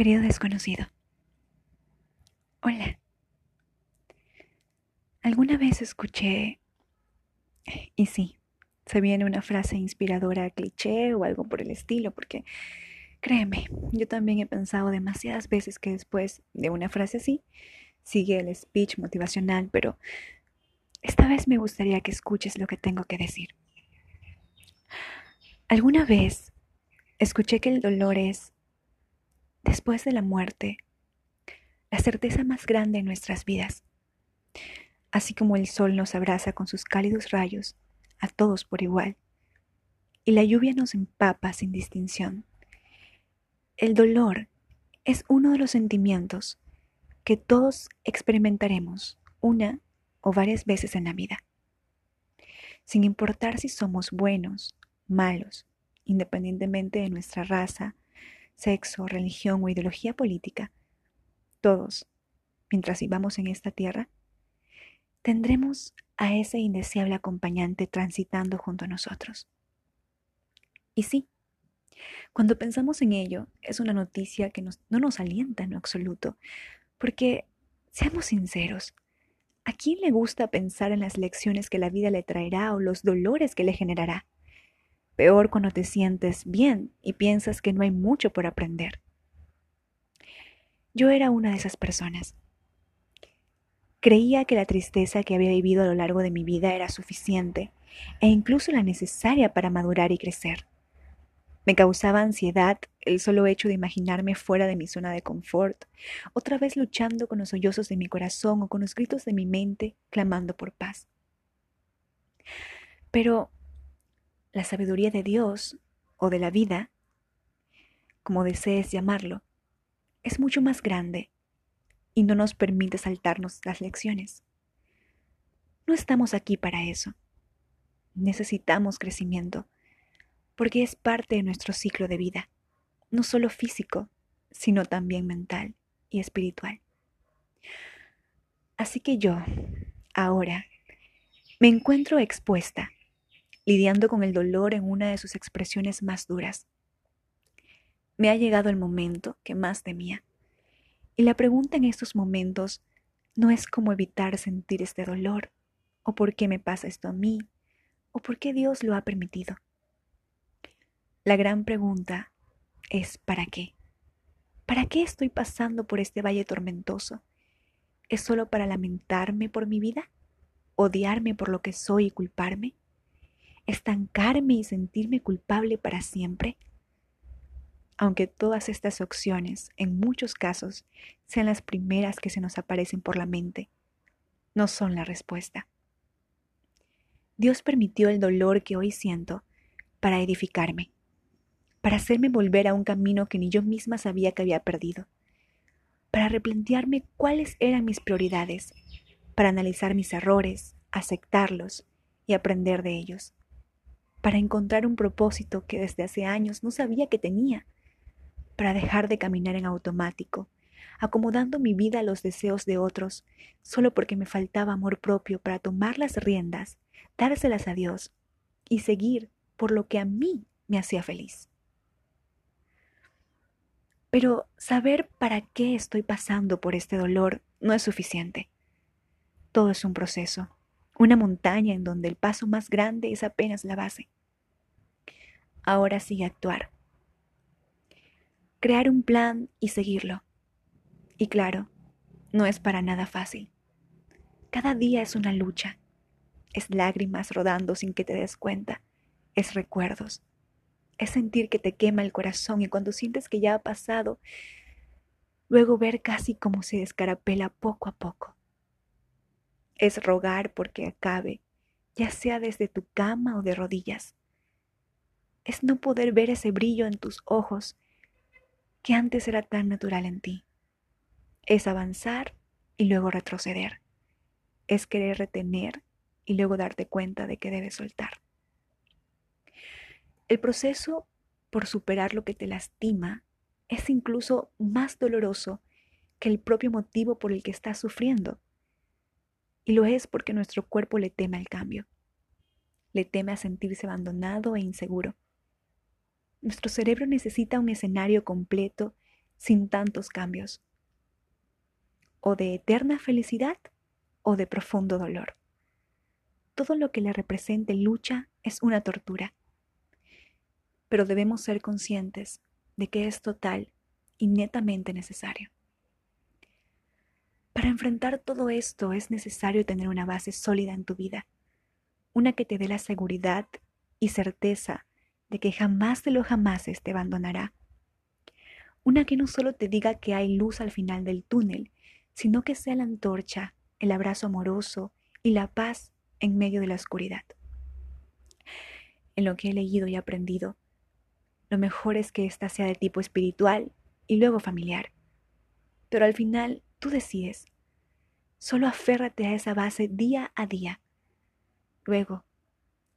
Querido desconocido. Hola. Alguna vez escuché, y sí, se viene una frase inspiradora, cliché o algo por el estilo, porque créeme, yo también he pensado demasiadas veces que después de una frase así, sigue el speech motivacional, pero esta vez me gustaría que escuches lo que tengo que decir. Alguna vez escuché que el dolor es después de la muerte, la certeza más grande en nuestras vidas. Así como el sol nos abraza con sus cálidos rayos, a todos por igual, y la lluvia nos empapa sin distinción. El dolor es uno de los sentimientos que todos experimentaremos una o varias veces en la vida, sin importar si somos buenos, malos, independientemente de nuestra raza, sexo, religión o ideología política, todos, mientras vivamos en esta tierra, tendremos a ese indeseable acompañante transitando junto a nosotros. Y sí, cuando pensamos en ello, es una noticia que no nos alienta en lo absoluto, porque, seamos sinceros, ¿a quién le gusta pensar en las lecciones que la vida le traerá o los dolores que le generará? Peor cuando te sientes bien y piensas que no hay mucho por aprender. Yo era una de esas personas. Creía que la tristeza que había vivido a lo largo de mi vida era suficiente e incluso la necesaria para madurar y crecer. Me causaba ansiedad el solo hecho de imaginarme fuera de mi zona de confort, otra vez luchando con los sollozos de mi corazón o con los gritos de mi mente clamando por paz. Pero la sabiduría de Dios o de la vida, como desees llamarlo, es mucho más grande y no nos permite saltarnos las lecciones. No estamos aquí para eso. Necesitamos crecimiento, porque es parte de nuestro ciclo de vida, no solo físico, sino también mental y espiritual. Así que yo, ahora, me encuentro expuesta lidiando con el dolor en una de sus expresiones más duras. Me ha llegado el momento que más temía. Y la pregunta en estos momentos no es cómo evitar sentir este dolor, o por qué me pasa esto a mí, o por qué Dios lo ha permitido. La gran pregunta es ¿para qué? ¿Para qué estoy pasando por este valle tormentoso? ¿Es solo para lamentarme por mi vida? ¿Odiarme por lo que soy y culparme? Estancarme y sentirme culpable para siempre? Aunque todas estas opciones, en muchos casos, sean las primeras que se nos aparecen por la mente, no son la respuesta. Dios permitió el dolor que hoy siento para edificarme, para hacerme volver a un camino que ni yo misma sabía que había perdido, para replantearme cuáles eran mis prioridades, para analizar mis errores, aceptarlos y aprender de ellos para encontrar un propósito que desde hace años no sabía que tenía, para dejar de caminar en automático, acomodando mi vida a los deseos de otros, solo porque me faltaba amor propio para tomar las riendas, dárselas a Dios y seguir por lo que a mí me hacía feliz. Pero saber para qué estoy pasando por este dolor no es suficiente. Todo es un proceso, una montaña en donde el paso más grande es apenas la base. Ahora sigue actuar. Crear un plan y seguirlo. Y claro, no es para nada fácil. Cada día es una lucha. Es lágrimas rodando sin que te des cuenta. Es recuerdos. Es sentir que te quema el corazón y cuando sientes que ya ha pasado, luego ver casi como se descarapela poco a poco es rogar porque acabe, ya sea desde tu cama o de rodillas. Es no poder ver ese brillo en tus ojos que antes era tan natural en ti. Es avanzar y luego retroceder. Es querer retener y luego darte cuenta de que debes soltar. El proceso por superar lo que te lastima es incluso más doloroso que el propio motivo por el que estás sufriendo. Y lo es porque nuestro cuerpo le teme al cambio. Le teme a sentirse abandonado e inseguro. Nuestro cerebro necesita un escenario completo sin tantos cambios, o de eterna felicidad o de profundo dolor. Todo lo que le represente lucha es una tortura, pero debemos ser conscientes de que es total y netamente necesario. Para enfrentar todo esto es necesario tener una base sólida en tu vida, una que te dé la seguridad y certeza de que jamás de lo jamás te abandonará. Una que no solo te diga que hay luz al final del túnel, sino que sea la antorcha, el abrazo amoroso y la paz en medio de la oscuridad. En lo que he leído y aprendido, lo mejor es que ésta sea de tipo espiritual y luego familiar. Pero al final tú decides. Solo aférrate a esa base día a día. Luego,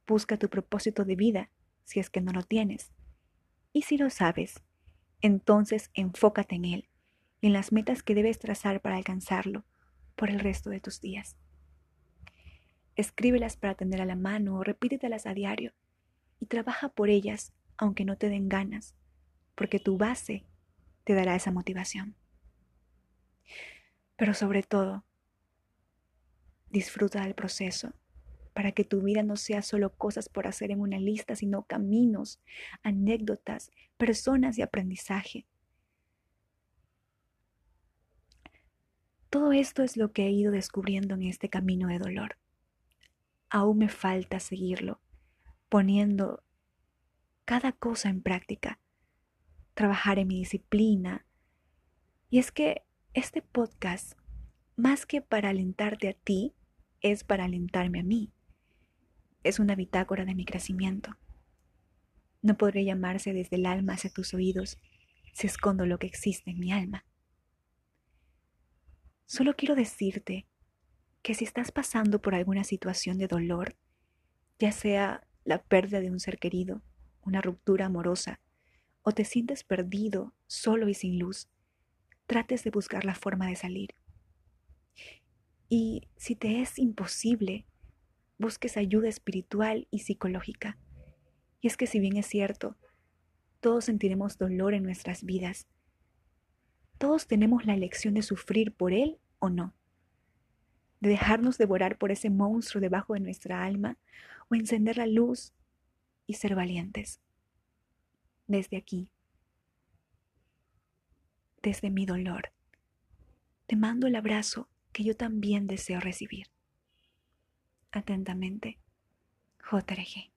busca tu propósito de vida si es que no lo tienes. Y si lo sabes, entonces enfócate en él y en las metas que debes trazar para alcanzarlo por el resto de tus días. Escríbelas para tener a la mano o repítetelas a diario y trabaja por ellas aunque no te den ganas, porque tu base te dará esa motivación. Pero sobre todo, disfruta del proceso para que tu vida no sea solo cosas por hacer en una lista, sino caminos, anécdotas, personas y aprendizaje. Todo esto es lo que he ido descubriendo en este camino de dolor. Aún me falta seguirlo, poniendo cada cosa en práctica, trabajar en mi disciplina. Y es que este podcast, más que para alentarte a ti, es para alentarme a mí es una bitácora de mi crecimiento. No podré llamarse desde el alma hacia tus oídos si escondo lo que existe en mi alma. Solo quiero decirte que si estás pasando por alguna situación de dolor, ya sea la pérdida de un ser querido, una ruptura amorosa, o te sientes perdido, solo y sin luz, trates de buscar la forma de salir. Y si te es imposible, busques ayuda espiritual y psicológica. Y es que si bien es cierto, todos sentiremos dolor en nuestras vidas, todos tenemos la elección de sufrir por él o no, de dejarnos devorar por ese monstruo debajo de nuestra alma o encender la luz y ser valientes. Desde aquí, desde mi dolor, te mando el abrazo que yo también deseo recibir. Atentamente, JRG.